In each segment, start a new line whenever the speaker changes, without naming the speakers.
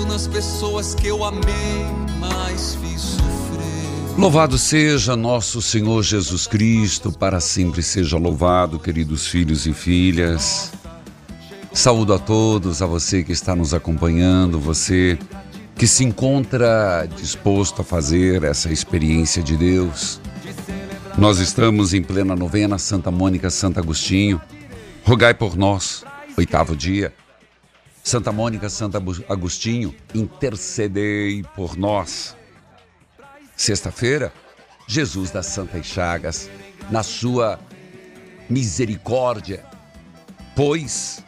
Nas pessoas que eu amei, mas fiz sofrer.
Louvado seja nosso Senhor Jesus Cristo, para sempre seja louvado, queridos filhos e filhas. Saúdo a todos, a você que está nos acompanhando, você que se encontra disposto a fazer essa experiência de Deus. Nós estamos em plena novena Santa Mônica Santo Agostinho. Rogai por nós, oitavo dia. Santa Mônica Santo Agostinho, intercedei por nós. Sexta-feira, Jesus das Santas Chagas, na sua misericórdia, pois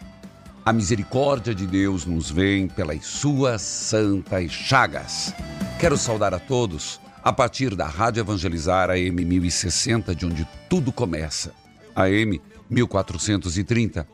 a misericórdia de Deus nos vem pelas suas santas chagas. Quero saudar a todos a partir da Rádio Evangelizar AM 1060, de onde tudo começa. AM 1430.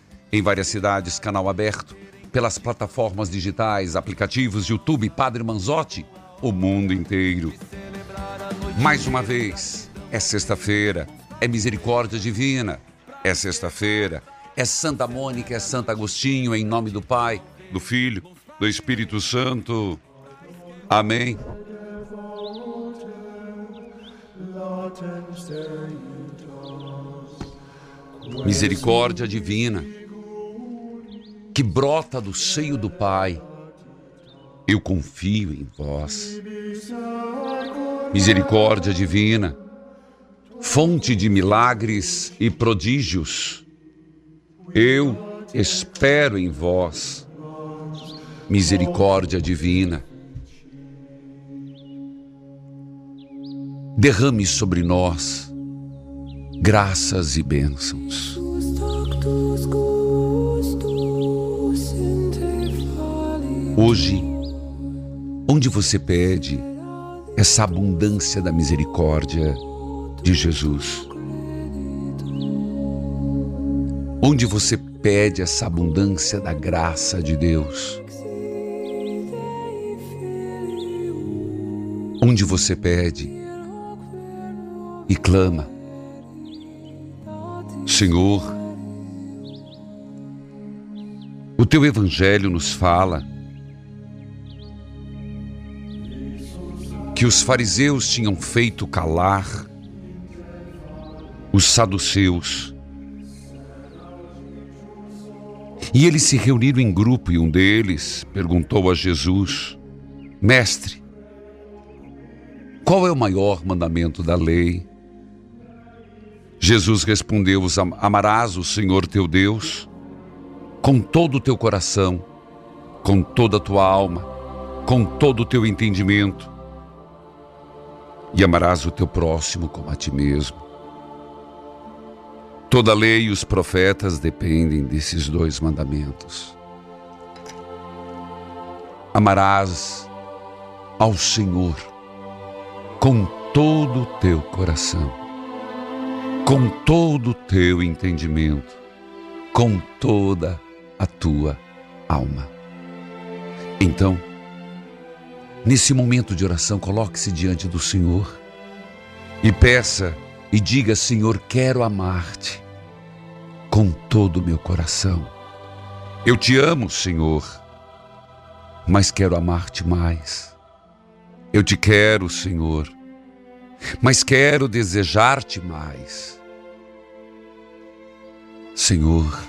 em várias cidades, canal aberto, pelas plataformas digitais, aplicativos, YouTube, Padre Manzotti, o mundo inteiro. Mais uma vez, é sexta-feira, é misericórdia divina, é sexta-feira, é Santa Mônica, é Santo Agostinho, em nome do Pai, do Filho, do Espírito Santo. Amém. Misericórdia divina que brota do seio do Pai. Eu confio em vós. Misericórdia divina, fonte de milagres e prodígios. Eu espero em vós. Misericórdia divina. Derrame sobre nós graças e bênçãos. Hoje, onde você pede essa abundância da misericórdia de Jesus? Onde você pede essa abundância da graça de Deus? Onde você pede e clama, Senhor, o teu evangelho nos fala que os fariseus tinham feito calar os saduceus. E eles se reuniram em grupo e um deles perguntou a Jesus: Mestre, qual é o maior mandamento da lei? Jesus respondeu: Amarás o Senhor teu Deus com todo o teu coração, com toda a tua alma, com todo o teu entendimento e amarás o teu próximo como a ti mesmo. Toda a lei e os profetas dependem desses dois mandamentos. Amarás ao Senhor com todo o teu coração, com todo o teu entendimento, com toda a tua alma. Então, nesse momento de oração, coloque-se diante do Senhor e peça e diga: Senhor, quero amar-te com todo o meu coração. Eu te amo, Senhor, mas quero amar-te mais. Eu te quero, Senhor, mas quero desejar-te mais. Senhor,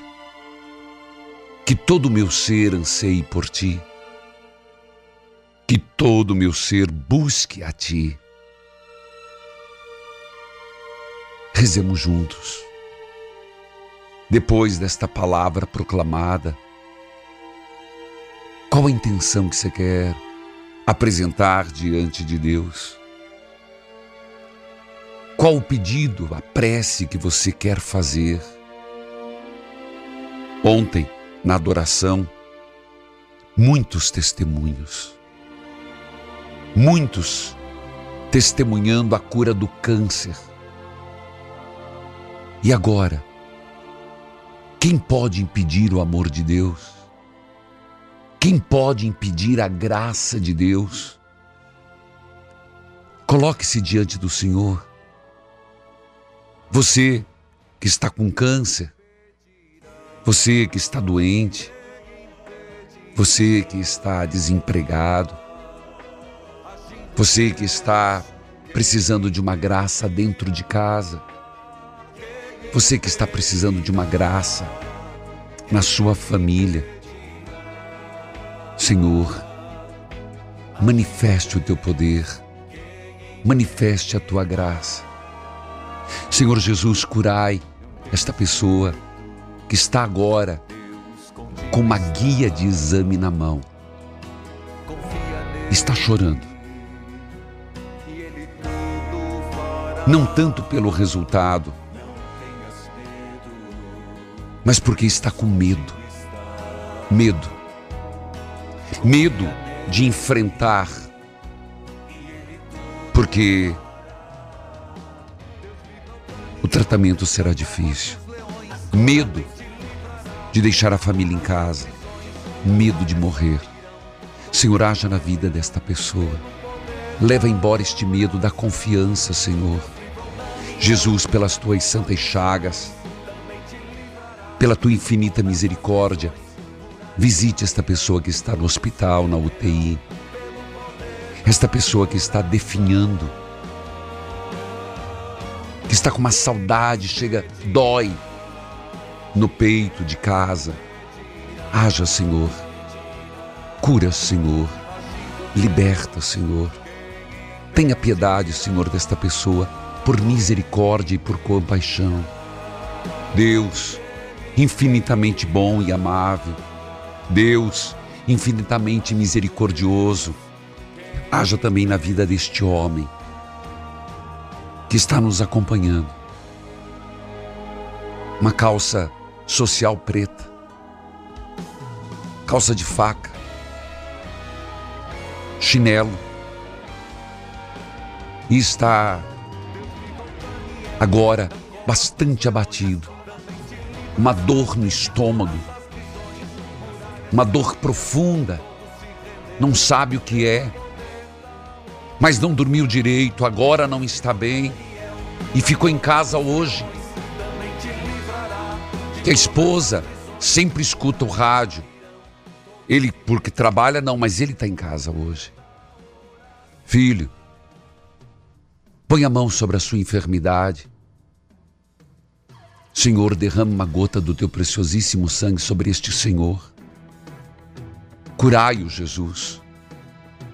que todo o meu ser anseie por ti, que todo meu ser busque a ti. Rezemos juntos. Depois desta palavra proclamada, qual a intenção que você quer apresentar diante de Deus? Qual o pedido, a prece que você quer fazer? Ontem, na adoração, muitos testemunhos, muitos testemunhando a cura do câncer. E agora, quem pode impedir o amor de Deus? Quem pode impedir a graça de Deus? Coloque-se diante do Senhor. Você que está com câncer, você que está doente, você que está desempregado, você que está precisando de uma graça dentro de casa, você que está precisando de uma graça na sua família. Senhor, manifeste o teu poder, manifeste a tua graça. Senhor Jesus, curai esta pessoa que está agora com uma guia de exame na mão, está chorando. Não tanto pelo resultado, mas porque está com medo. Medo. Medo de enfrentar. Porque o tratamento será difícil. Medo de deixar a família em casa, medo de morrer. Senhor, haja na vida desta pessoa. Leva embora este medo da confiança, Senhor. Jesus, pelas tuas santas chagas, pela tua infinita misericórdia, visite esta pessoa que está no hospital, na UTI, esta pessoa que está definhando, que está com uma saudade, chega, dói no peito de casa. Haja, Senhor. Cura, Senhor. Liberta, Senhor. Tenha piedade, Senhor, desta pessoa, por misericórdia e por compaixão. Deus, infinitamente bom e amável. Deus, infinitamente misericordioso. Haja também na vida deste homem que está nos acompanhando. Uma calça social preta, calça de faca, chinelo, e está agora bastante abatido, uma dor no estômago, uma dor profunda, não sabe o que é, mas não dormiu direito, agora não está bem. E ficou em casa hoje. Que a esposa sempre escuta o rádio. Ele, porque trabalha, não, mas ele está em casa hoje. Filho, põe a mão sobre a sua enfermidade. Senhor, derrama uma gota do teu preciosíssimo sangue sobre este Senhor. Curai-o, Jesus,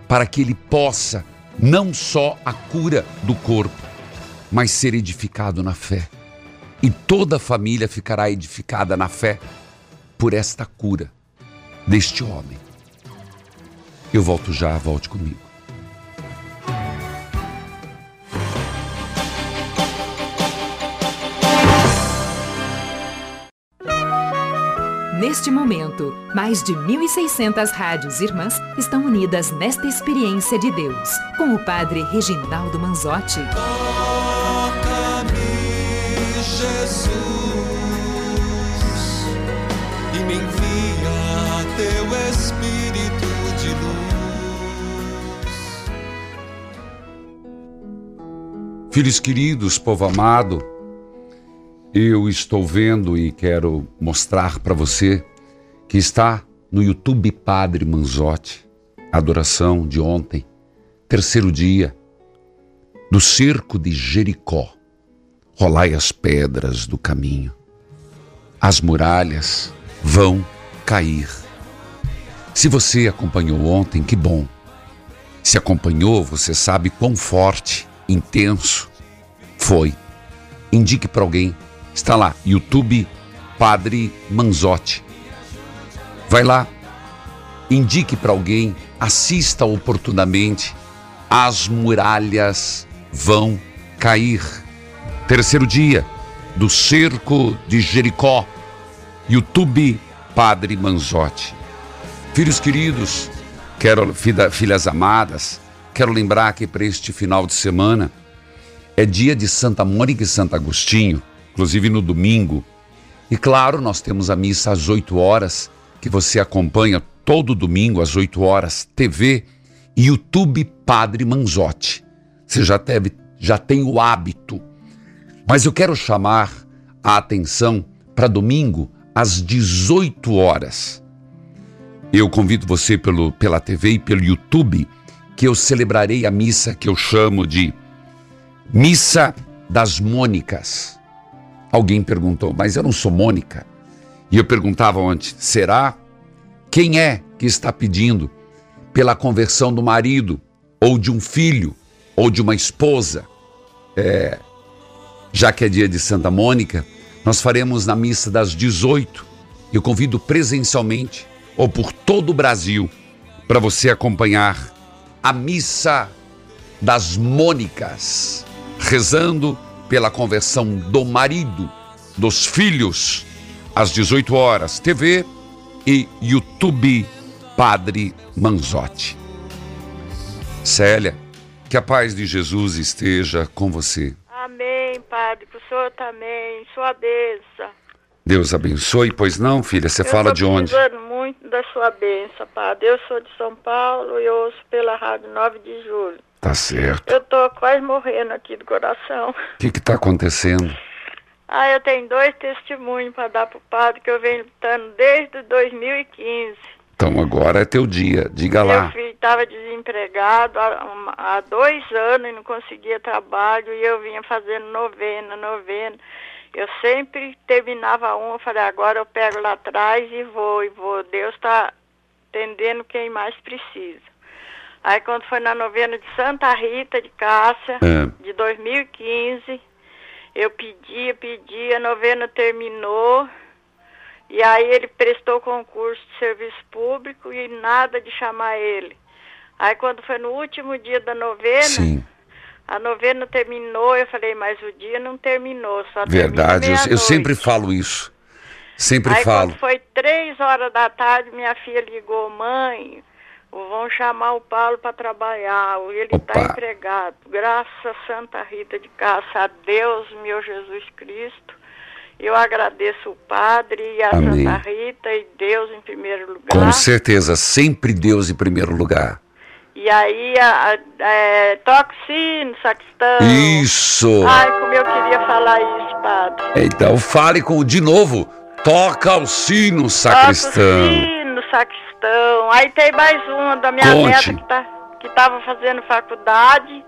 para que ele possa não só a cura do corpo, mas ser edificado na fé e toda a família ficará edificada na fé por esta cura deste homem. Eu volto já, volte comigo.
Neste momento, mais de 1.600 rádios irmãs estão unidas nesta experiência de Deus, com o Padre Reginaldo Manzotti.
Toca-me, Jesus, e me envia teu Espírito de luz.
Filhos queridos, povo amado, eu estou vendo e quero mostrar para você que está no YouTube Padre Manzotti, adoração de ontem, terceiro dia, do cerco de Jericó. Rolai as pedras do caminho, as muralhas vão cair. Se você acompanhou ontem, que bom. Se acompanhou, você sabe quão forte, intenso foi. Indique para alguém Está lá, YouTube Padre Manzotti. Vai lá, indique para alguém, assista oportunamente. As muralhas vão cair. Terceiro dia do cerco de Jericó. YouTube Padre Manzotti. Filhos queridos, quero filhas amadas, quero lembrar que para este final de semana é dia de Santa Mônica e Santo Agostinho inclusive no domingo. E claro, nós temos a missa às 8 horas, que você acompanha todo domingo às 8 horas, TV YouTube Padre Manzotti. Você já, teve, já tem o hábito. Mas eu quero chamar a atenção para domingo às 18 horas. Eu convido você pelo, pela TV e pelo YouTube que eu celebrarei a missa que eu chamo de Missa das Mônicas. Alguém perguntou, mas eu não sou Mônica. E eu perguntava antes, será? Quem é que está pedindo pela conversão do marido, ou de um filho, ou de uma esposa? É, já que é dia de Santa Mônica, nós faremos na missa das 18. Eu convido presencialmente ou por todo o Brasil para você acompanhar a missa das Mônicas, rezando pela conversão do marido, dos filhos, às 18 horas, TV e YouTube Padre Manzotti. Célia, que a paz de Jesus esteja com você.
Amém, Padre, para o senhor também, sua bênção.
Deus abençoe, pois não, filha? Você
eu
fala de onde?
Eu estou muito da sua bênção, Padre. Eu sou de São Paulo e ouço pela Rádio 9 de Julho.
Tá certo.
Eu tô quase morrendo aqui do coração.
O que que tá acontecendo?
Ah, eu tenho dois testemunhos para dar pro padre que eu venho lutando desde 2015.
Então agora é teu dia, diga lá.
Meu filho estava desempregado há, há, dois anos e não conseguia trabalho e eu vinha fazendo novena, novena. Eu sempre terminava um, eu falei, agora eu pego lá atrás e vou, e vou. Deus está atendendo quem mais precisa. Aí quando foi na novena de Santa Rita de Cássia, é. de 2015, eu pedia, pedia, a novena terminou. E aí ele prestou concurso de serviço público e nada de chamar ele. Aí quando foi no último dia da novena, Sim. a novena terminou, eu falei, mas o dia não terminou, só
Verdade, eu, eu, sempre falo isso. Sempre
aí,
falo.
Quando foi três horas da tarde, minha filha ligou, mãe, Vão chamar o Paulo para trabalhar. Ele está empregado. Graças a Santa Rita de Cássia, a Deus, meu Jesus Cristo. Eu agradeço o Padre e a Amém. Santa Rita e Deus em primeiro lugar.
Com certeza, sempre Deus em primeiro lugar.
E aí, a, a, é, toca o sino, sacristão.
Isso!
Ai, como eu queria falar isso, Padre.
Então fale com de novo. Toca o sino, sacristão.
Sacristão. Aí tem mais uma da minha
Conte.
neta que tá, estava fazendo faculdade.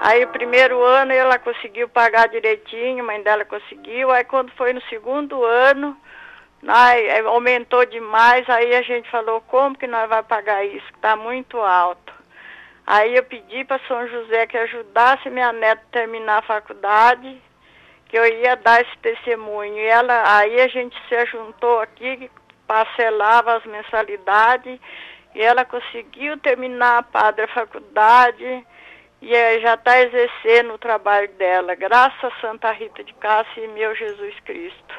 Aí o primeiro ano ela conseguiu pagar direitinho, a mãe dela conseguiu. Aí quando foi no segundo ano, aí, aumentou demais, aí a gente falou, como que nós vamos pagar isso? Que está muito alto. Aí eu pedi para São José que ajudasse minha neta a terminar a faculdade, que eu ia dar esse testemunho. E ela, aí a gente se juntou aqui, parcelava as mensalidades e ela conseguiu terminar, padre, a faculdade e já está exercendo o trabalho dela, graças a Santa Rita de Cássia e meu Jesus Cristo.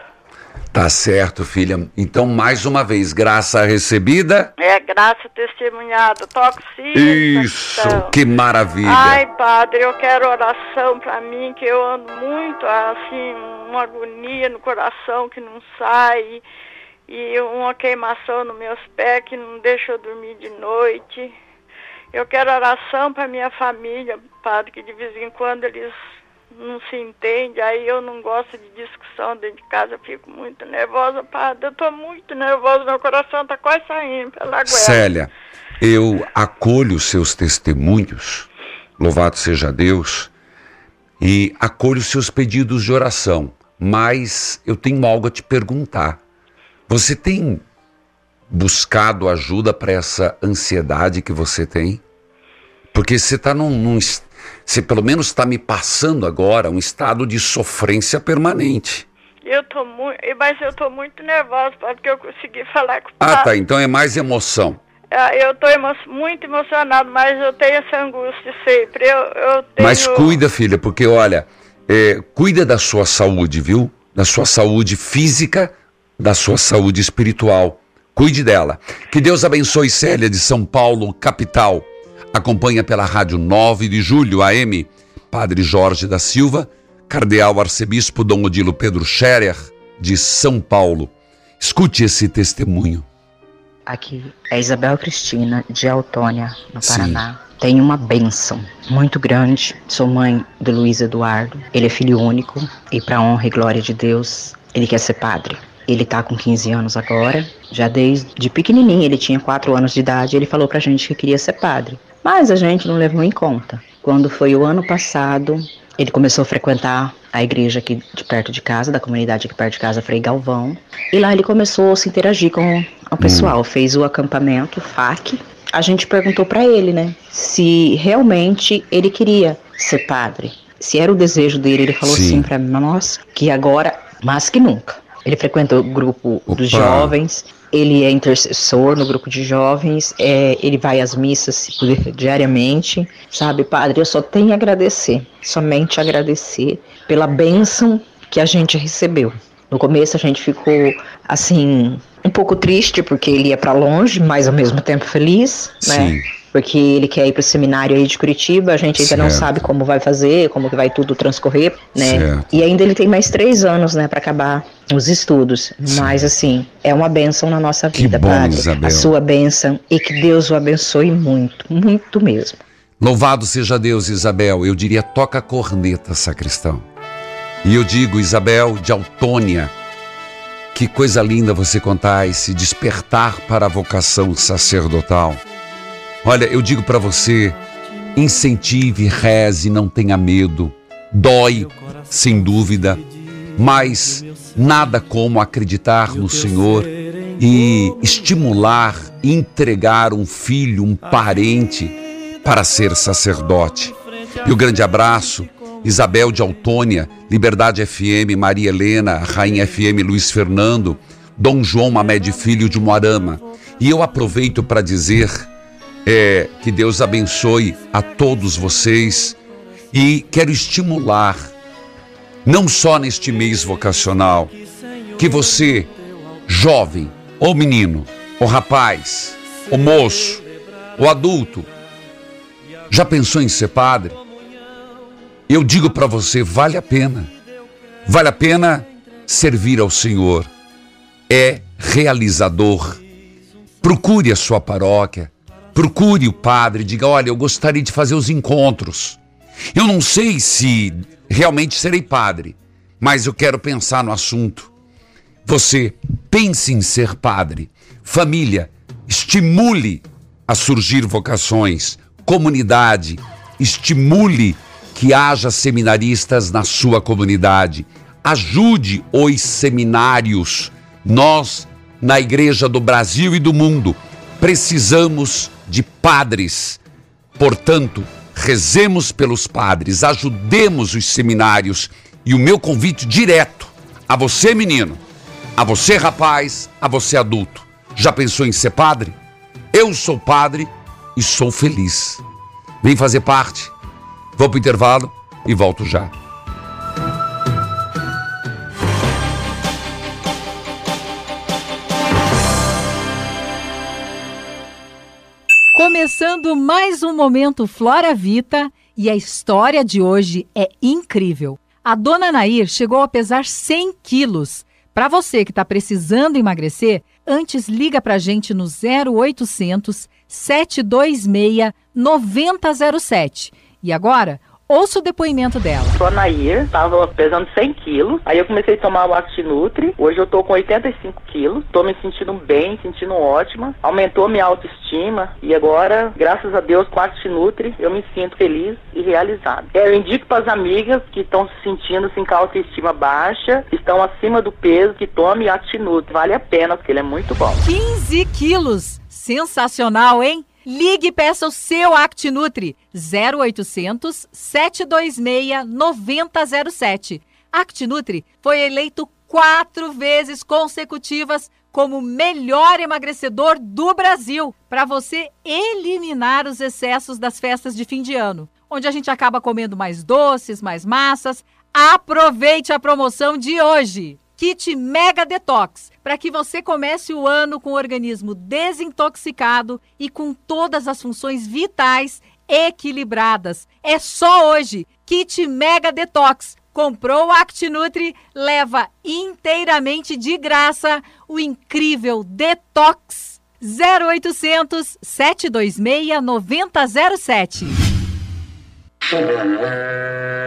Tá certo, filha. Então, mais uma vez, graça recebida.
É, graça testemunhada. Toco sim.
Isso,
então.
que maravilha.
Ai, padre, eu quero oração para mim, que eu ando muito, assim, uma agonia no coração que não sai. E uma queimação nos meus pés que não deixa eu dormir de noite. Eu quero oração para minha família, padre, que de vez em quando eles não se entende, aí eu não gosto de discussão dentro de casa, fico muito nervosa, padre. Eu estou muito nervosa, meu coração está quase saindo pela goela.
Célia, eu acolho os seus testemunhos, louvado seja Deus, e acolho os seus pedidos de oração, mas eu tenho algo a te perguntar. Você tem buscado ajuda para essa ansiedade que você tem? Porque você está num, num, você pelo menos está me passando agora um estado de sofrência permanente.
Eu tô muito, mas eu tô muito nervosa porque eu consegui falar com o
Ah, tá. Então é mais emoção.
É, eu tô emo muito emocionado, mas eu tenho essa angústia sempre. Eu, eu tenho...
Mas cuida, filha, porque olha, é, cuida da sua saúde, viu? Da sua saúde física, da sua saúde espiritual. Cuide dela. Que Deus abençoe Célia de São Paulo, capital. Acompanha pela Rádio 9 de Julho, AM, Padre Jorge da Silva, Cardeal Arcebispo Dom Odilo Pedro Scherer, de São Paulo. Escute esse testemunho.
Aqui é Isabel Cristina, de Autônia, no Paraná. Sim. Tenho uma benção muito grande. Sou mãe do Luiz Eduardo. Ele é filho único e, para honra e glória de Deus, ele quer ser padre. Ele tá com 15 anos agora. Já desde pequenininho, ele tinha 4 anos de idade, ele falou pra gente que queria ser padre. Mas a gente não levou em conta. Quando foi o ano passado, ele começou a frequentar a igreja aqui de perto de casa, da comunidade aqui perto de casa, Frei Galvão. E lá ele começou a se interagir com o pessoal, hum. fez o acampamento FAC. A gente perguntou para ele, né, se realmente ele queria ser padre. Se era o desejo dele, ele falou Sim. assim para nós que agora, mais que nunca. Ele frequenta o grupo Opa. dos jovens, ele é intercessor no grupo de jovens, é, ele vai às missas diariamente, sabe, padre? Eu só tenho a agradecer, somente agradecer pela bênção que a gente recebeu. No começo a gente ficou assim um pouco triste porque ele ia para longe, mas ao mesmo tempo feliz, né? Sim porque ele quer ir para o seminário aí de Curitiba, a gente ainda certo. não sabe como vai fazer, como que vai tudo transcorrer, né? Certo. E ainda ele tem mais três anos, né, para acabar os estudos. Sim. Mas assim, é uma benção na nossa vida, bom, Padre. Isabel. A sua benção e que Deus o abençoe muito, muito mesmo.
Louvado seja Deus, Isabel. Eu diria toca a corneta, sacristão. E eu digo, Isabel de Autônia, que coisa linda você contar esse despertar para a vocação sacerdotal. Olha, eu digo para você, incentive, reze, não tenha medo. Dói, sem dúvida, mas nada como acreditar no Senhor e estimular, entregar um filho, um parente para ser sacerdote. E o grande abraço, Isabel de Autônia, Liberdade FM, Maria Helena, Rainha FM, Luiz Fernando, Dom João Mamed Filho de Moarama. E eu aproveito para dizer é, que Deus abençoe a todos vocês e quero estimular, não só neste mês vocacional, que você, jovem, ou menino, ou rapaz, ou moço, ou adulto, já pensou em ser padre? Eu digo para você, vale a pena. Vale a pena servir ao Senhor. É realizador. Procure a sua paróquia Procure o padre, diga: olha, eu gostaria de fazer os encontros. Eu não sei se realmente serei padre, mas eu quero pensar no assunto. Você pense em ser padre. Família, estimule a surgir vocações. Comunidade, estimule que haja seminaristas na sua comunidade. Ajude os seminários. Nós, na Igreja do Brasil e do mundo, precisamos de padres. Portanto, rezemos pelos padres, ajudemos os seminários e o meu convite direto a você, menino, a você, rapaz, a você, adulto. Já pensou em ser padre? Eu sou padre e sou feliz. Vem fazer parte. Vou para o intervalo e volto já.
Começando mais um momento Flora Vita e a história de hoje é incrível. A dona Nair chegou a pesar 100 quilos. Para você que está precisando emagrecer, antes liga para a gente no 0800 726 9007. E agora, Ouça o depoimento dela.
Sou a Nair, tava pesando 100 quilos. Aí eu comecei a tomar o Actinutri. Hoje eu tô com 85 quilos. Tô me sentindo bem, sentindo ótima. Aumentou minha autoestima. E agora, graças a Deus, com o Actinutri, eu me sinto feliz e realizado. É, eu indico para as amigas que estão se sentindo assim, com a autoestima baixa, estão acima do peso, que tome Actinutri. Vale a pena, porque ele é muito bom.
15 quilos! Sensacional, hein? Ligue e peça o seu ActiNutri 0800 726 9007. ActiNutri foi eleito quatro vezes consecutivas como melhor emagrecedor do Brasil para você eliminar os excessos das festas de fim de ano, onde a gente acaba comendo mais doces, mais massas. Aproveite a promoção de hoje! Kit Mega Detox, para que você comece o ano com o organismo desintoxicado e com todas as funções vitais equilibradas. É só hoje. Kit Mega Detox. Comprou o ActiNutri, leva inteiramente de graça o incrível Detox. 0800 726 9007.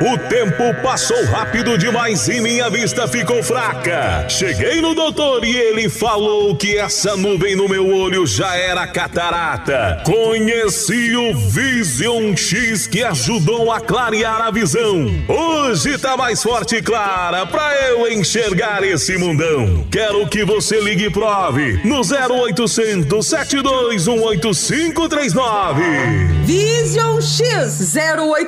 O tempo passou rápido demais e minha vista ficou fraca. Cheguei no doutor e ele falou que essa nuvem no meu olho já era catarata. Conheci o Vision X que ajudou a clarear a visão. Hoje tá mais forte e clara pra eu enxergar esse mundão. Quero que você ligue e prove no 0800 721 8539.
Vision X 0800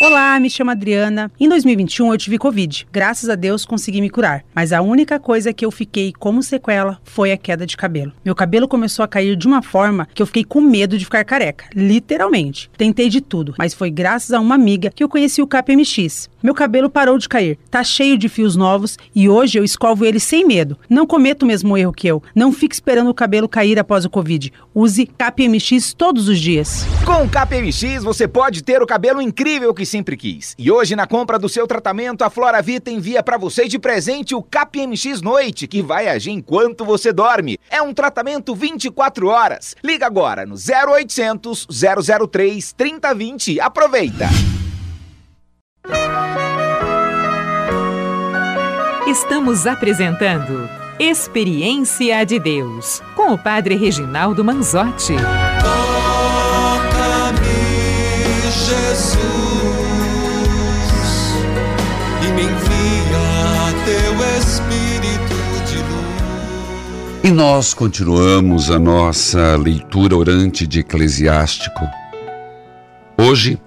8539. 0800 721 8539.
Olá, me chamo Adriana. Em 2021 eu tive Covid. Graças a Deus consegui me curar. Mas a única coisa que eu fiquei como sequela foi a queda de cabelo. Meu cabelo começou a cair de uma forma que eu fiquei com medo de ficar careca. Literalmente. Tentei de tudo, mas foi graças a uma amiga que eu conheci o KPMX. Meu cabelo parou de cair, tá cheio de fios novos e hoje eu escovo ele sem medo. Não cometo o mesmo erro que eu. Não fique esperando o cabelo cair após o Covid. Use KPMX todos os dias.
Com o KPMX você pode ter o cabelo incrível que sempre quis. E hoje na compra do seu tratamento, a Flora Vita envia para você de presente o KPMX Noite, que vai agir enquanto você dorme. É um tratamento 24 horas. Liga agora no 0800 003 3020. Aproveita.
Estamos apresentando Experiência de Deus com o Padre Reginaldo Manzotti.
Toca-me, Jesus, E
nós continuamos a nossa leitura orante de Eclesiástico. Hoje,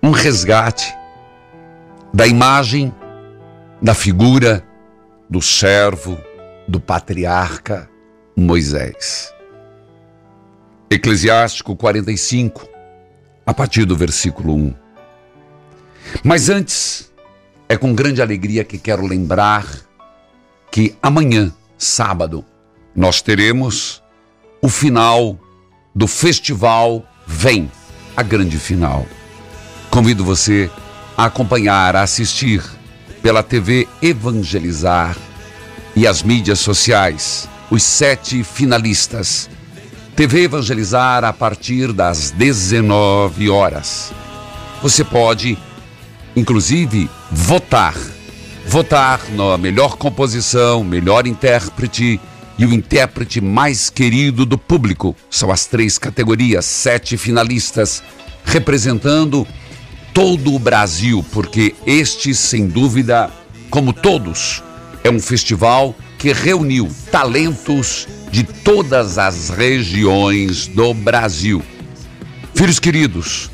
um resgate da imagem, da figura do servo, do patriarca Moisés. Eclesiástico 45, a partir do versículo 1. Mas antes, é com grande alegria que quero lembrar que amanhã, sábado, nós teremos o final do festival Vem, a grande final. Convido você a acompanhar, a assistir pela TV Evangelizar e as mídias sociais, os sete finalistas. TV Evangelizar a partir das 19 horas. Você pode, inclusive, votar. Votar na melhor composição, melhor intérprete e o intérprete mais querido do público. São as três categorias, sete finalistas, representando todo o Brasil, porque este, sem dúvida, como todos, é um festival que reuniu talentos de todas as regiões do Brasil. Filhos queridos,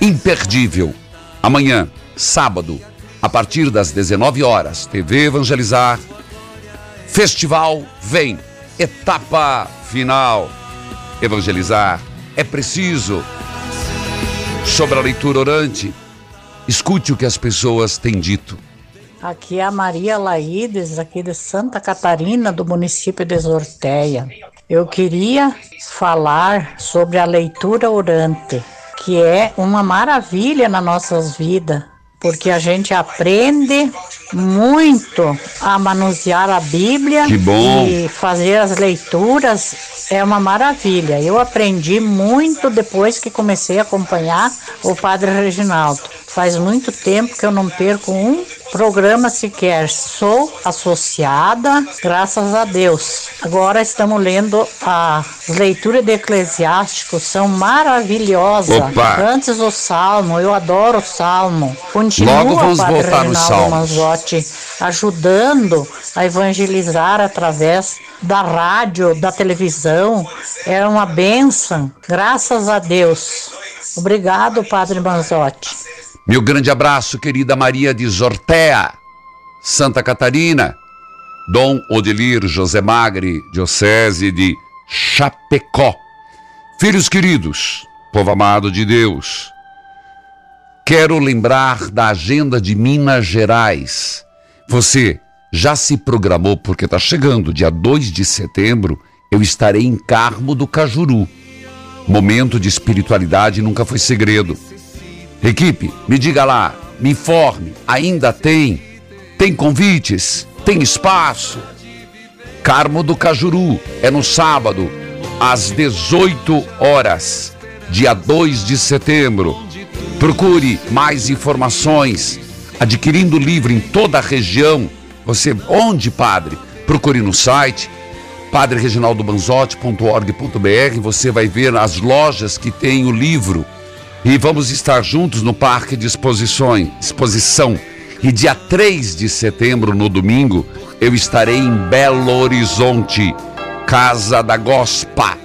imperdível. Amanhã, sábado, a partir das 19 horas, TV Evangelizar. Festival vem, etapa final. evangelizar. É preciso. Sobre a leitura orante, escute o que as pessoas têm dito.
Aqui é a Maria Laides, aqui de Santa Catarina, do município de Sorteia. Eu queria falar sobre a leitura orante, que é uma maravilha nas nossas vidas, porque a gente aprende muito a manusear a Bíblia e fazer as leituras é uma maravilha. Eu aprendi muito depois que comecei a acompanhar o Padre Reginaldo. Faz muito tempo que eu não perco um programa sequer. Sou associada, graças a Deus. Agora estamos lendo as leituras de Eclesiástico, são maravilhosas.
Opa!
Antes o Salmo, eu adoro o Salmo. Continua,
Logo vamos
Padre
voltar Salmos.
Manzotti, ajudando a evangelizar através da rádio, da televisão. É uma benção, graças a Deus. Obrigado, Padre Manzotti.
Meu grande abraço, querida Maria de Zortea, Santa Catarina. Dom Odelir José Magre, Diocese de Chapecó. Filhos queridos, povo amado de Deus, quero lembrar da agenda de Minas Gerais. Você já se programou, porque está chegando, dia 2 de setembro, eu estarei em Carmo do Cajuru. Momento de espiritualidade nunca foi segredo. Equipe, me diga lá, me informe, ainda tem? Tem convites? Tem espaço? Carmo do Cajuru é no sábado, às 18 horas, dia 2 de setembro. Procure mais informações, adquirindo livro em toda a região. Você, onde, padre? Procure no site padrereginaldobanzotti.org.br. Você vai ver as lojas que tem o livro. E vamos estar juntos no Parque de Exposições, Exposição. E dia 3 de setembro, no domingo, eu estarei em Belo Horizonte, Casa da Gospa.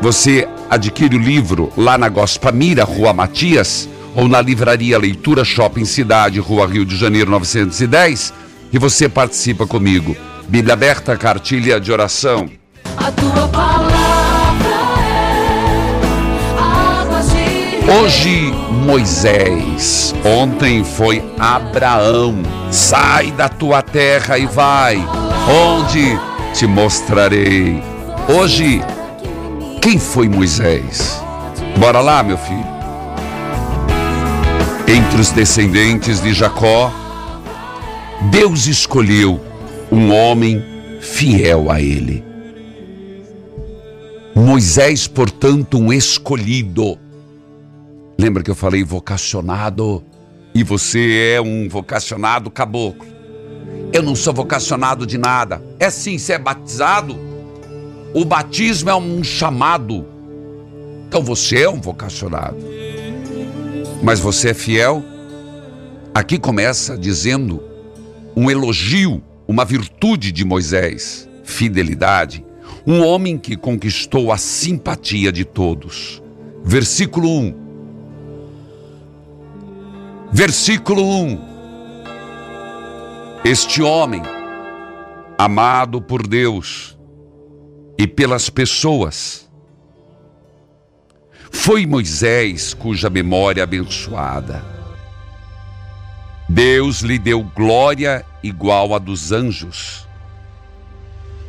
Você adquire o livro lá na Gospa Mira, Rua Matias, ou na Livraria Leitura Shopping Cidade, Rua Rio de Janeiro 910, e você participa comigo. Bíblia aberta, cartilha de oração. Hoje, Moisés. Ontem foi Abraão. Sai da tua terra e vai, onde te mostrarei. Hoje, quem foi Moisés? Bora lá, meu filho. Entre os descendentes de Jacó, Deus escolheu um homem fiel a ele. Moisés, portanto, um escolhido. Lembra que eu falei vocacionado? E você é um vocacionado caboclo. Eu não sou vocacionado de nada. É sim, você é batizado. O batismo é um chamado. Então você é um vocacionado. Mas você é fiel? Aqui começa dizendo um elogio, uma virtude de Moisés, fidelidade, um homem que conquistou a simpatia de todos. Versículo 1. Versículo 1. Este homem, amado por Deus e pelas pessoas, foi Moisés cuja memória abençoada. Deus lhe deu glória igual à dos anjos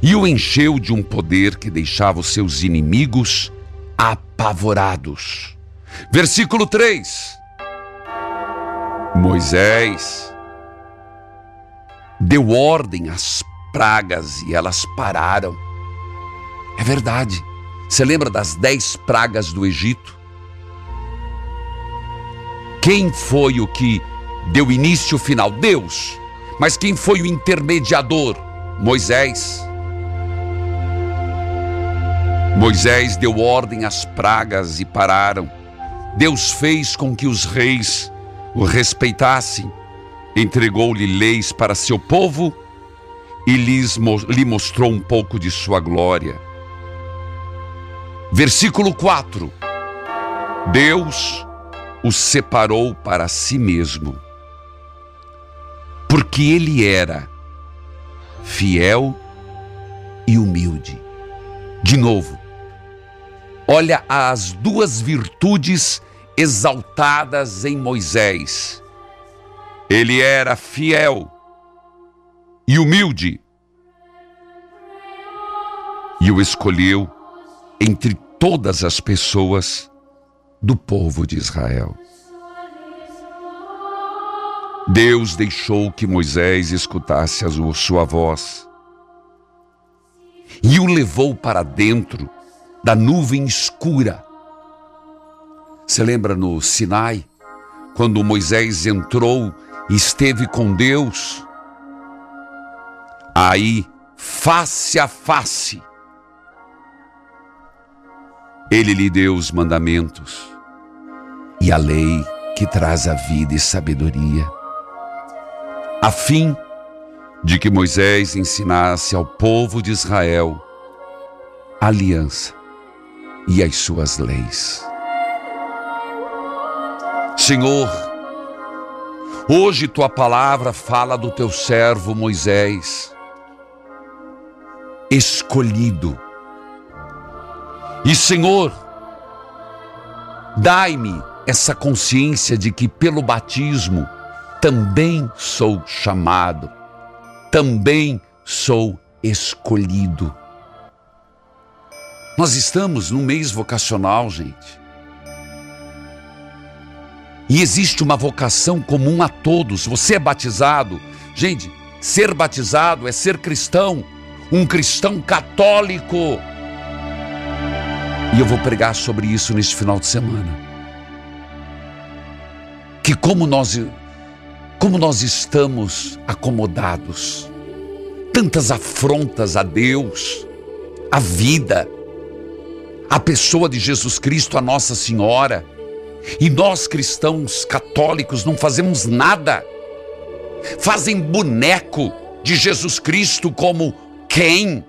e o encheu de um poder que deixava os seus inimigos apavorados. Versículo 3. Moisés deu ordem às pragas e elas pararam. É verdade. Você lembra das dez pragas do Egito? Quem foi o que deu início ao final? Deus. Mas quem foi o intermediador? Moisés. Moisés deu ordem às pragas e pararam. Deus fez com que os reis o respeitassem, entregou-lhe leis para seu povo e lhes, lhe mostrou um pouco de sua glória. Versículo 4: Deus o separou para si mesmo, porque ele era fiel e humilde. De novo, Olha as duas virtudes exaltadas em Moisés. Ele era fiel e humilde. E o escolheu entre todas as pessoas do povo de Israel. Deus deixou que Moisés escutasse a sua voz e o levou para dentro da nuvem escura. Você lembra no Sinai, quando Moisés entrou e esteve com Deus? Aí, face a face, ele lhe deu os mandamentos e a lei que traz a vida e sabedoria, a fim de que Moisés ensinasse ao povo de Israel a aliança e as suas leis. Senhor, hoje tua palavra fala do teu servo Moisés, escolhido. E Senhor, dai-me essa consciência de que pelo batismo também sou chamado, também sou escolhido. Nós estamos no mês vocacional, gente. E existe uma vocação comum a todos. Você é batizado. Gente, ser batizado é ser cristão, um cristão católico. E eu vou pregar sobre isso neste final de semana. Que como nós como nós estamos acomodados. Tantas afrontas a Deus, a vida, a pessoa de Jesus Cristo, a Nossa Senhora. E nós cristãos católicos não fazemos nada. Fazem boneco de Jesus Cristo como quem?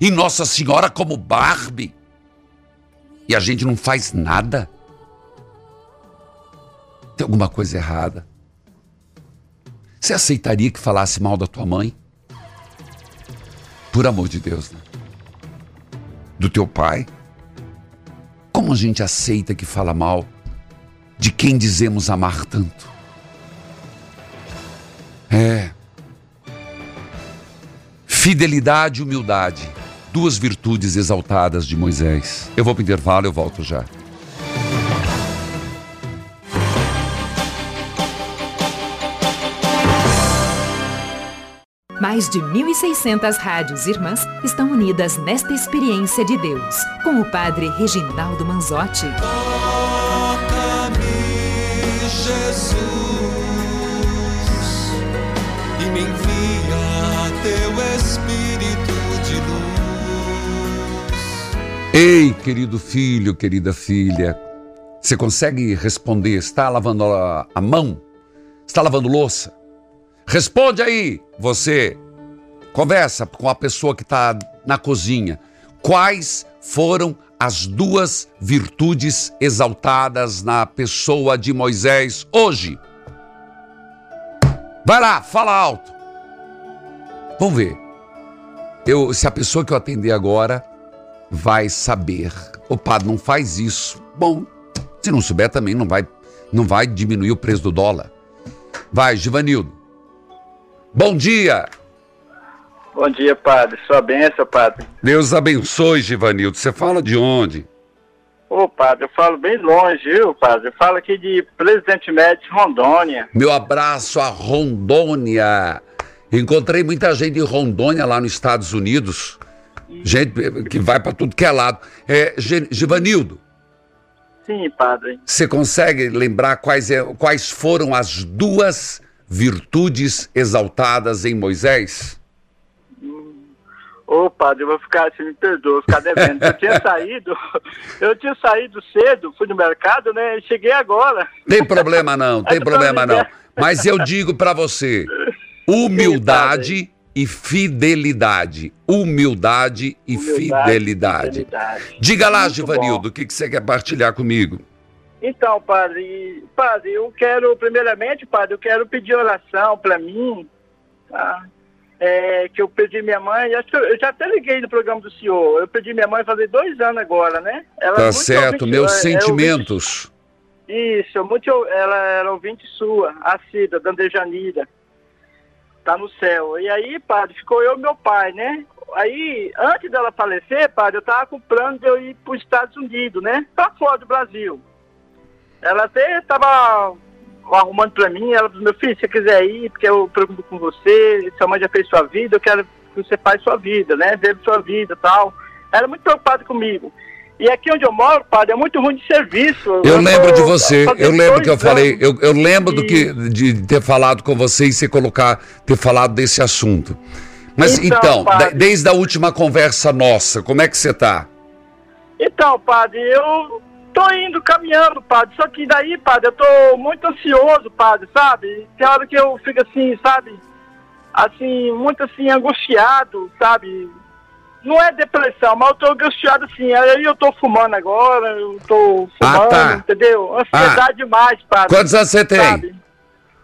E Nossa Senhora como Barbie. E a gente não faz nada. Tem alguma coisa errada. Você aceitaria que falasse mal da tua mãe? Por amor de Deus, né? Do teu pai? Como a gente aceita que fala mal de quem dizemos amar tanto? É. Fidelidade e humildade, duas virtudes exaltadas de Moisés. Eu vou para o intervalo, eu volto já.
Mais de 1.600 rádios irmãs estão unidas nesta experiência de Deus, com o Padre Reginaldo Manzotti.
Toca-me, Jesus, e me envia teu Espírito de luz.
Ei, querido filho, querida filha, você consegue responder? Está lavando a, a mão? Está lavando louça? Responde aí, você. Conversa com a pessoa que está na cozinha. Quais foram as duas virtudes exaltadas na pessoa de Moisés hoje? Vai lá, fala alto. Vamos ver. Eu, se a pessoa que eu atender agora vai saber. O padre não faz isso. Bom, se não souber também não vai, não vai diminuir o preço do dólar. Vai, Givanildo. Bom dia.
Bom dia, padre. Sua bênção, padre.
Deus abençoe, Givanildo. Você fala de onde?
Ô, padre, eu falo bem longe, viu, padre? Eu falo aqui de Presidente Médici, Rondônia.
Meu abraço a Rondônia. Encontrei muita gente de Rondônia lá nos Estados Unidos. Gente que vai para tudo que é lado. É, Givanildo,
Sim, padre.
você consegue lembrar quais, é- quais foram as duas virtudes exaltadas em Moisés?
Ô, padre, eu vou ficar, você me perdoa, vou ficar devendo. Eu tinha saído, eu tinha saído cedo, fui no mercado, né? e Cheguei agora.
Tem problema não, tem problema não. Mas eu digo para você, humildade e fidelidade. Humildade e fidelidade.
fidelidade.
Diga lá, Givanildo, o que, que você quer partilhar comigo?
Então, padre, padre, eu quero, primeiramente, padre, eu quero pedir oração para mim, tá? é, que eu perdi minha mãe. Acho que eu, eu já até liguei no programa do senhor. Eu perdi minha mãe fazem dois anos agora, né? Ela é
Tá
muito
certo, meus
é- é ouvinte-
sentimentos.
Isso, muito, ela era ouvinte sua, a Cida, Dandejanira. Tá no céu. E aí, padre, ficou eu e meu pai, né? Aí, antes dela falecer, padre, eu tava com o plano de eu ir para os Estados Unidos, né? Pra fora do Brasil. Ela até tava arrumando pra mim, ela falou, meu filho, se você quiser ir, porque eu preocupo com você, sua mãe já fez sua vida, eu quero que você faça sua vida, né? Vive sua vida e tal. Ela é muito preocupada comigo. E aqui onde eu moro, padre, é muito ruim de serviço.
Eu lembro
tô
de você, eu lembro que eu falei, eu, eu lembro do que de ter falado com você e você colocar, ter falado desse assunto. Mas
Então,
então,
padre.
de- desde a última conversa nossa, como é que você tá?
Então, padre, eu tô indo caminhando, padre. Só que daí, padre, eu tô muito ansioso, padre, sabe? Tem hora que eu fico assim, sabe? Assim, muito assim, angustiado, sabe? Não é depressão, mas eu tô angustiado assim. Aí eu tô fumando agora, eu tô
Ah,
fumando,
tá.
entendeu? Ansiedade demais, padre.
Quantos anos você tem?
Sabe?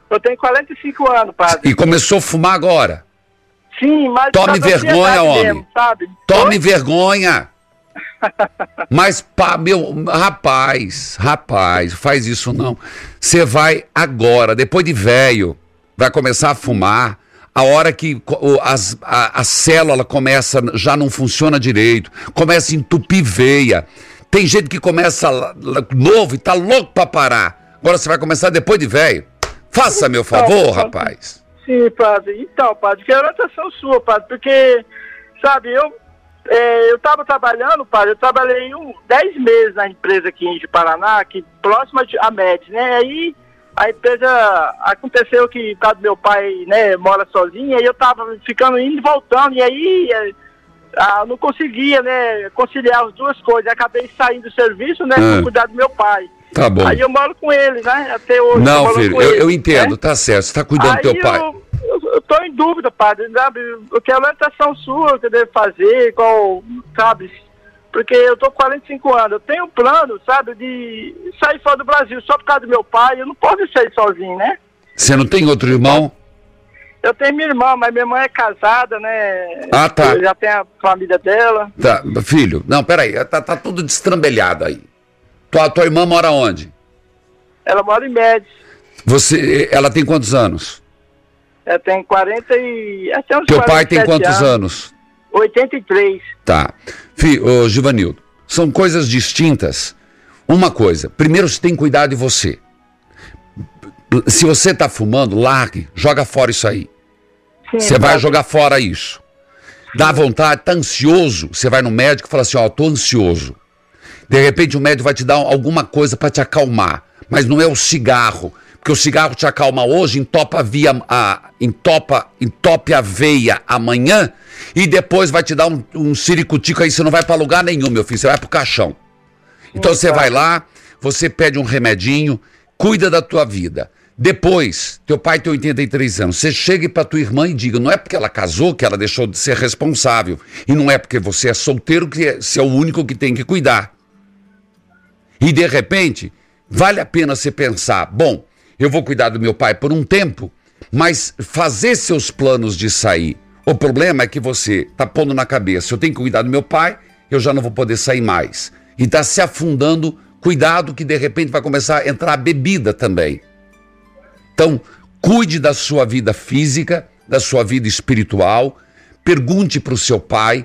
Eu tenho 45 anos, padre.
E começou a fumar agora.
Sim, mas.
Tome vergonha, homem.
mesmo?
Tome vergonha. Mas, pá, meu, rapaz, rapaz, faz isso não. Você vai agora, depois de velho, vai começar a fumar. A hora que as- a, a célula começa, já não funciona direito, começa a entupir veia. Tem gente que começa novo e tá louco pra parar. Agora você vai começar depois de velho. Faça meu favor, rapaz.
Sim, padre. Então, padre, que orientação sua, padre, porque, sabe, eu é, eu estava trabalhando, padre, eu trabalhei um, 10 meses na empresa aqui em Paraná, que próxima de- à MED, né? Aí a empresa aconteceu que causa do meu pai, né, mora sozinho, aí eu tava ficando indo e voltando, e aí é, ah, não conseguia, né, conciliar as duas coisas. Acabei saindo do serviço, né,
Ah.
cuidar do meu pai.
Tá bom.
Aí eu moro com ele, né? Até hoje.
Não,
moro
filho,
com
eu,
ele,
eu entendo,
né?
tá certo. Você tá cuidando do teu
Aí
pai.
Eu, eu, eu tô em dúvida, padre, sabe? Eu quero a orientação sua, o que eu devo fazer, qual, sabe? Porque eu tô com 45 anos, eu tenho um plano, sabe, de sair fora do Brasil só por causa do meu pai, eu não posso sair sozinho, né?
Você não tem outro irmão?
Eu tenho minha irmã, mas minha irmã é casada, né?
Ah, tá.
Já tem a família dela.
Tá, filho, não, peraí, tá, tá tudo destrambelhado aí. Tua, tua irmã mora onde?
Ela mora em Médici.
Você, ela tem quantos anos?
Ela tem 40 e... Até uns
Teu pai tem
47
quantos anos?
83.
Tá. Filho, ô Givanildo, são coisas distintas. Uma coisa, primeiro você tem que cuidar de você. Se você tá fumando, largue, joga fora isso aí. Você vai jogar fora isso. Dá vontade, tá ansioso, você vai no médico e fala assim, ó, tô ansioso. De repente o médico vai te dar alguma coisa para te acalmar, mas não é o cigarro, porque o cigarro te acalma hoje, entopa via, a, entopa, entope a veia amanhã e depois vai te dar um, um ciricutico aí, você não vai para lugar nenhum, meu filho, você vai pro caixão. Então você vai lá, você pede um remedinho, cuida da tua vida. Depois, teu pai tem 83 anos, você chega para tua irmã e diga, não é porque ela casou que ela deixou de ser responsável, e não é porque você é solteiro que é- você é o único que tem que cuidar. E de repente, vale a pena você pensar: bom, eu vou cuidar do meu pai por um tempo, mas fazer seus planos de sair. O problema é que você está pondo na cabeça: eu tenho que cuidar do meu pai, eu já não vou poder sair mais. E está se afundando. Cuidado que de repente vai começar a entrar a bebida também. Então, cuide da sua vida física, da sua vida espiritual. Pergunte para o seu pai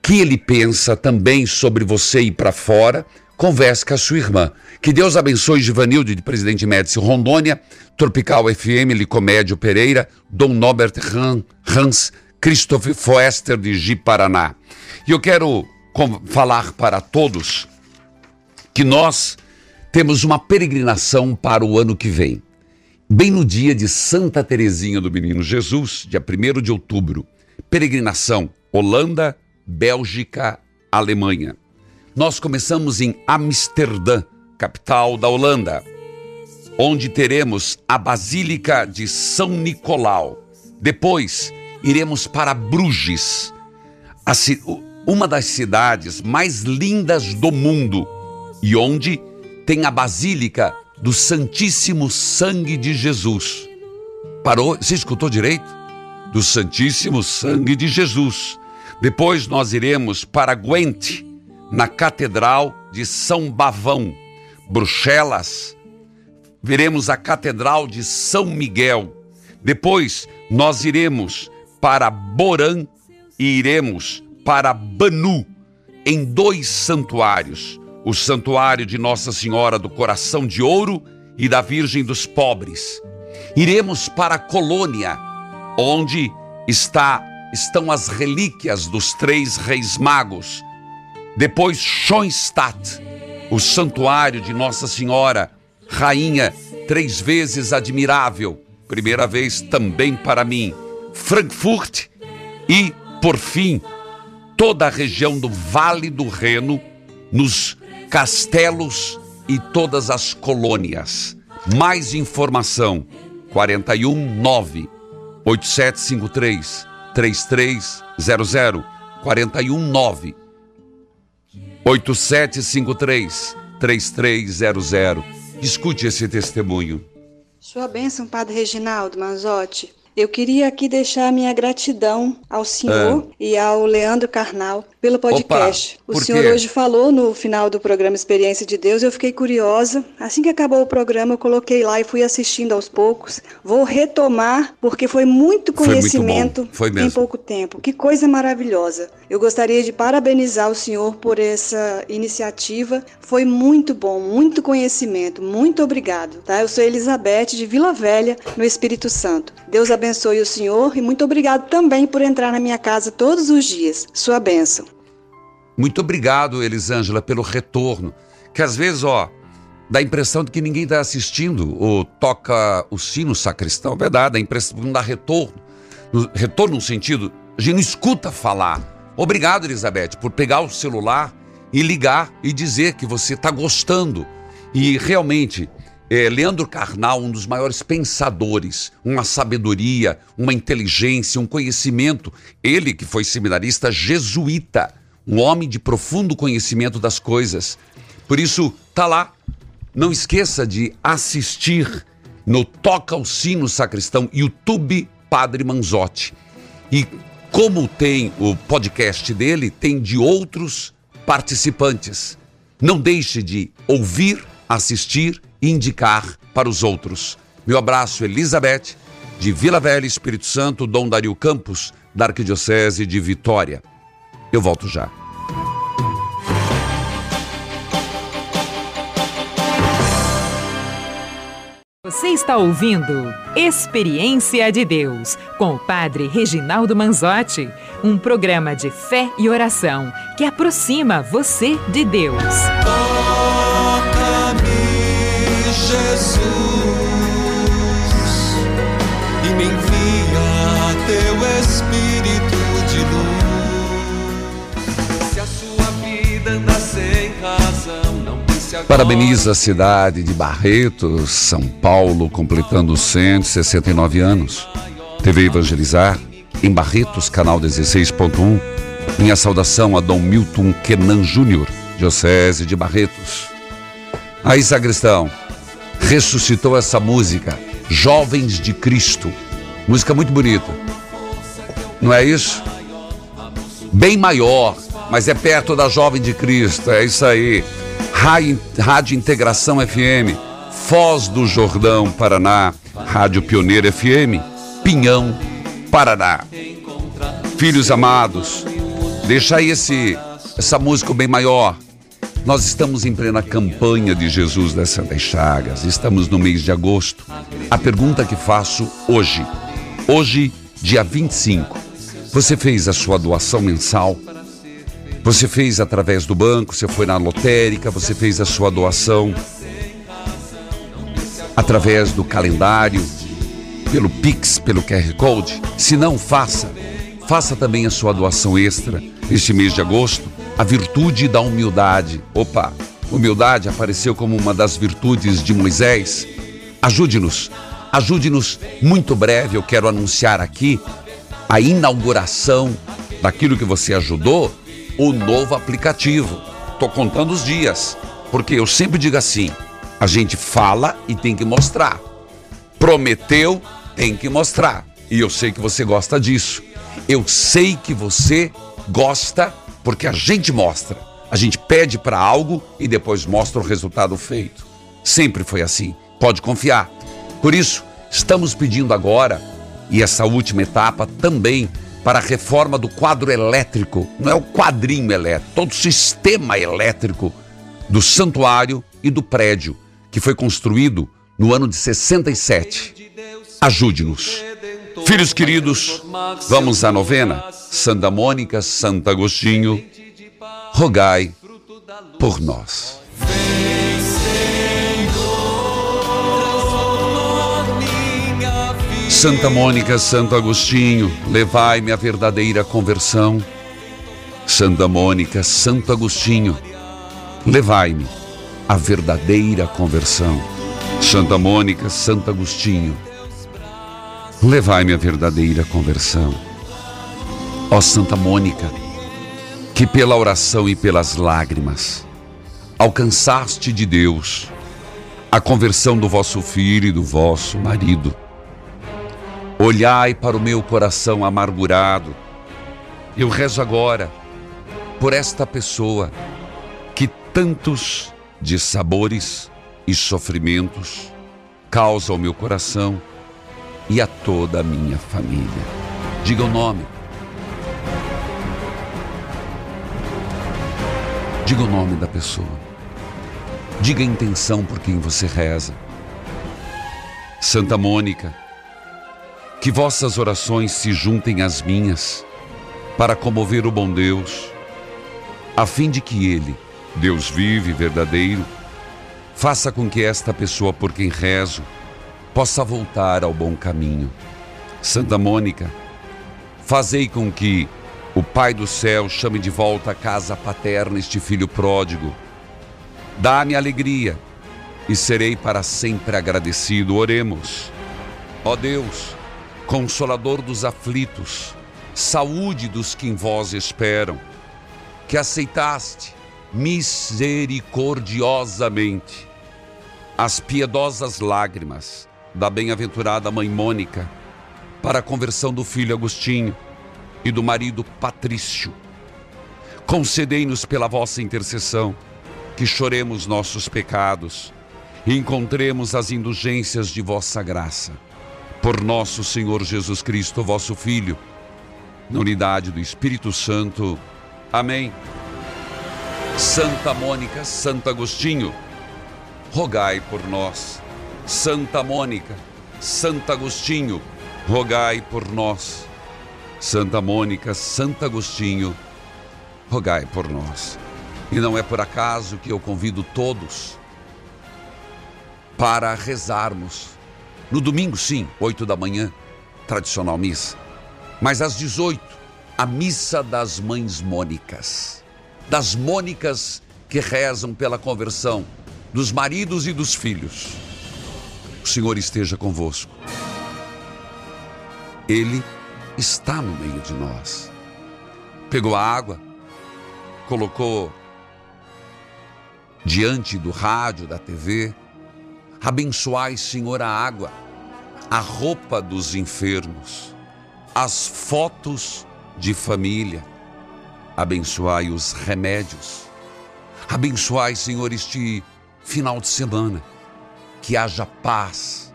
que ele pensa também sobre você ir para fora. Converse com a sua irmã. Que Deus abençoe Givanildo de Presidente Médici Rondônia, Tropical FM, Licomédio Pereira, Dom Norbert Han- Hans, Christoph Foester de Ji Paraná. E eu quero falar para todos que nós temos uma peregrinação para o ano que vem. Bem no dia de Santa Teresinha do Menino Jesus, dia 1 de outubro. Peregrinação Holanda, Bélgica, Alemanha. Nós começamos em Amsterdã, capital da Holanda, onde teremos a Basílica de São Nicolau. Depois iremos para Bruges, uma das cidades mais lindas do mundo e onde tem a Basílica do Santíssimo Sangue de Jesus. Parou? Você escutou direito? do Santíssimo Sangue de Jesus. Depois nós iremos para Gwent, na Catedral de São Bavão, Bruxelas. Veremos a Catedral de São Miguel. Depois nós iremos para Borã e iremos para Banu, em dois santuários: o Santuário de Nossa Senhora do Coração de Ouro e da Virgem dos Pobres. Iremos para Colônia, onde está estão as relíquias dos três reis magos. Depois Schoenstatt, o santuário de Nossa Senhora, rainha três vezes admirável, primeira vez também para mim. Frankfurt e, por fim, toda a região do Vale do Reno, nos castelos e todas as colônias. Mais informação: 41 9 8753 3300 41 9 8753 3300. Escute esse testemunho.
Sua bênção, Padre Reginaldo Manzotti. Eu queria aqui deixar minha gratidão ao senhor e ao Leandro Carnal pelo podcast.
Opa,
o senhor
quê?
hoje falou no final do programa Experiência de Deus, eu fiquei curiosa. Assim que acabou o programa, eu coloquei lá e fui assistindo aos poucos. Vou retomar porque foi muito
Foi muito
conhecimento
foi
em
mesmo.
pouco tempo. Que coisa maravilhosa. Eu gostaria de parabenizar o senhor por essa iniciativa. Foi muito bom, muito conhecimento. Muito obrigado. Tá? Eu sou Elizabeth de Vila Velha, no Espírito Santo. Deus abençoe o senhor e muito obrigado também por entrar na minha casa todos os dias. Sua bênção.
Muito obrigado, Elisângela, pelo retorno. Que às vezes, ó, dá a impressão de que ninguém está assistindo ou toca o sino sacristão. É verdade, a impressão não dá retorno. No- Retorno no sentido, a gente não escuta falar. Obrigado, Elizabeth, por pegar o celular e ligar e dizer que você está gostando. E realmente, é, Leandro Carnal, um dos maiores pensadores, uma sabedoria, uma inteligência, um conhecimento. Ele que foi seminarista jesuíta, um homem de profundo conhecimento das coisas. Por isso, tá lá. Não esqueça de assistir no Toca o Sino Sacristão, YouTube Padre Manzotti. E como tem o podcast dele, tem de outros participantes. Não deixe de ouvir, assistir e indicar para os outros. Meu abraço, Elizabeth, de Vila Velha, Espírito Santo, Dom Dario Campos, da Arquidiocese de Vitória. Eu volto já.
Você está ouvindo Experiência de Deus com o Padre Reginaldo Manzotti, um programa de fé e oração que aproxima você de Deus.
Toca-me, Jesus,
Parabeniza a cidade de Barretos, São Paulo, completando 169 anos. TV Evangelizar, em Barretos, canal 16.1. Minha saudação a Dom Milton Kenan Júnior, Diocese de Barretos. Aí, sacristão, ressuscitou essa música, Jovens de Cristo. Música muito bonita. Não é isso? Bem maior, mas é perto da Jovem de Cristo, é isso aí. Rádio, Integração FM, Foz do Jordão, Paraná. Rádio Pioneiro FM, Pinhão, Paraná. Filhos amados, deixa esse, essa música bem maior. Nós estamos em plena campanha de Jesus das Santas Chagas, estamos no mês de agosto. A pergunta que faço hoje, hoje, dia 25, você fez a sua doação mensal? Você fez através do banco, você foi na lotérica, você fez a sua doação através do calendário, pelo Pix, pelo QR Code. Se não, faça. Faça também a sua doação extra este mês de agosto, a virtude da humildade. Opa, humildade apareceu como uma das virtudes de Moisés. Ajude-nos, ajude-nos. Muito breve eu quero anunciar aqui a inauguração daquilo que você ajudou, o novo aplicativo. Tô contando os dias, porque eu sempre digo assim: a gente fala e tem que mostrar. Prometeu, tem que mostrar. E eu sei que você gosta disso. Eu sei que você gosta porque a gente mostra. A gente pede para algo e depois mostra o resultado feito. Sempre foi assim. Pode confiar. Por isso, estamos pedindo agora, e essa última etapa também, para a reforma do quadro elétrico. Não é o quadrinho elétrico, todo o sistema elétrico do santuário e do prédio, que foi construído no ano de 67. Ajude-nos. Filhos queridos, vamos à novena. Santa Mônica, Santo Agostinho, rogai por nós. Santa Mônica, Santo Agostinho, levai-me à verdadeira conversão. Santa Mônica, Santo Agostinho, levai-me à verdadeira conversão. Santa Mônica, Santo Agostinho, levai-me à verdadeira conversão. Ó Santa Mônica, que pela oração e pelas lágrimas alcançaste de Deus a conversão do vosso filho e do vosso marido. Olhai para o meu coração amargurado. Eu rezo agora por esta pessoa que tantos dissabores e sofrimentos causa ao meu coração e a toda a minha família. Diga o nome. Diga o nome da pessoa. Diga a intenção por quem você reza. Santa Mônica, que vossas orações se juntem às minhas para comover o bom Deus, a fim de que Ele, Deus vive e verdadeiro, faça com que esta pessoa por quem rezo possa voltar ao bom caminho. Santa Mônica, fazei com que o Pai do céu chame de volta à casa paterna este filho pródigo Dá-me alegria e serei para sempre agradecido. Oremos. Ó Deus, consolador dos aflitos, saúde dos que em vós esperam, que aceitaste misericordiosamente as piedosas lágrimas da bem-aventurada mãe Mônica para a conversão do filho Agostinho e do marido Patrício. Concedei-nos pela vossa intercessão que choremos nossos pecados e encontremos as indulgências de vossa graça. Por nosso Senhor Jesus Cristo, vosso Filho, na unidade do Espírito Santo. Amém. Santa Mônica, Santo Agostinho, rogai por nós. Santa Mônica, Santo Agostinho, rogai por nós. Santa Mônica, Santo Agostinho, rogai por nós. E não é por acaso que eu convido todos para rezarmos. No domingo, sim, 8 da manhã, tradicional missa. Mas às 18, a missa das mães mônicas. Das mônicas que rezam pela conversão dos maridos e dos filhos. O Senhor esteja convosco. Ele está no meio de nós. Pegou a água, colocou diante do rádio, da TV. Abençoai, Senhor, a água, a roupa dos enfermos, as fotos de família. Abençoai os remédios. Abençoai, Senhor, este final de semana. Que haja paz,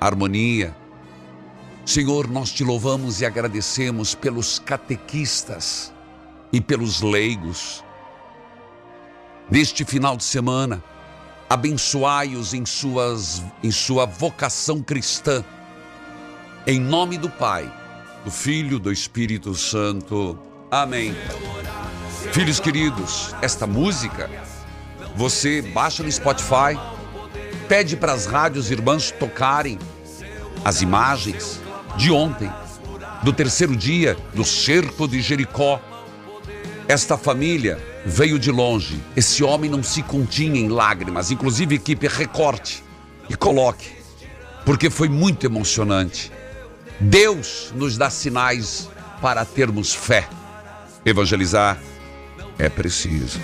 harmonia. Senhor, nós te louvamos e agradecemos pelos catequistas e pelos leigos neste final de semana. Abençoai-os em, suas, em sua vocação cristã. Em nome do Pai, do Filho, do Espírito Santo. Amém. Filhos queridos, esta música você baixa no Spotify, pede para as rádios irmãs tocarem as imagens de ontem, do terceiro dia do cerco de Jericó. Esta família veio de longe. Esse homem não se continha em lágrimas. Inclusive, equipe, recorte e coloque, porque foi muito emocionante. Deus nos dá sinais para termos fé. Evangelizar é preciso.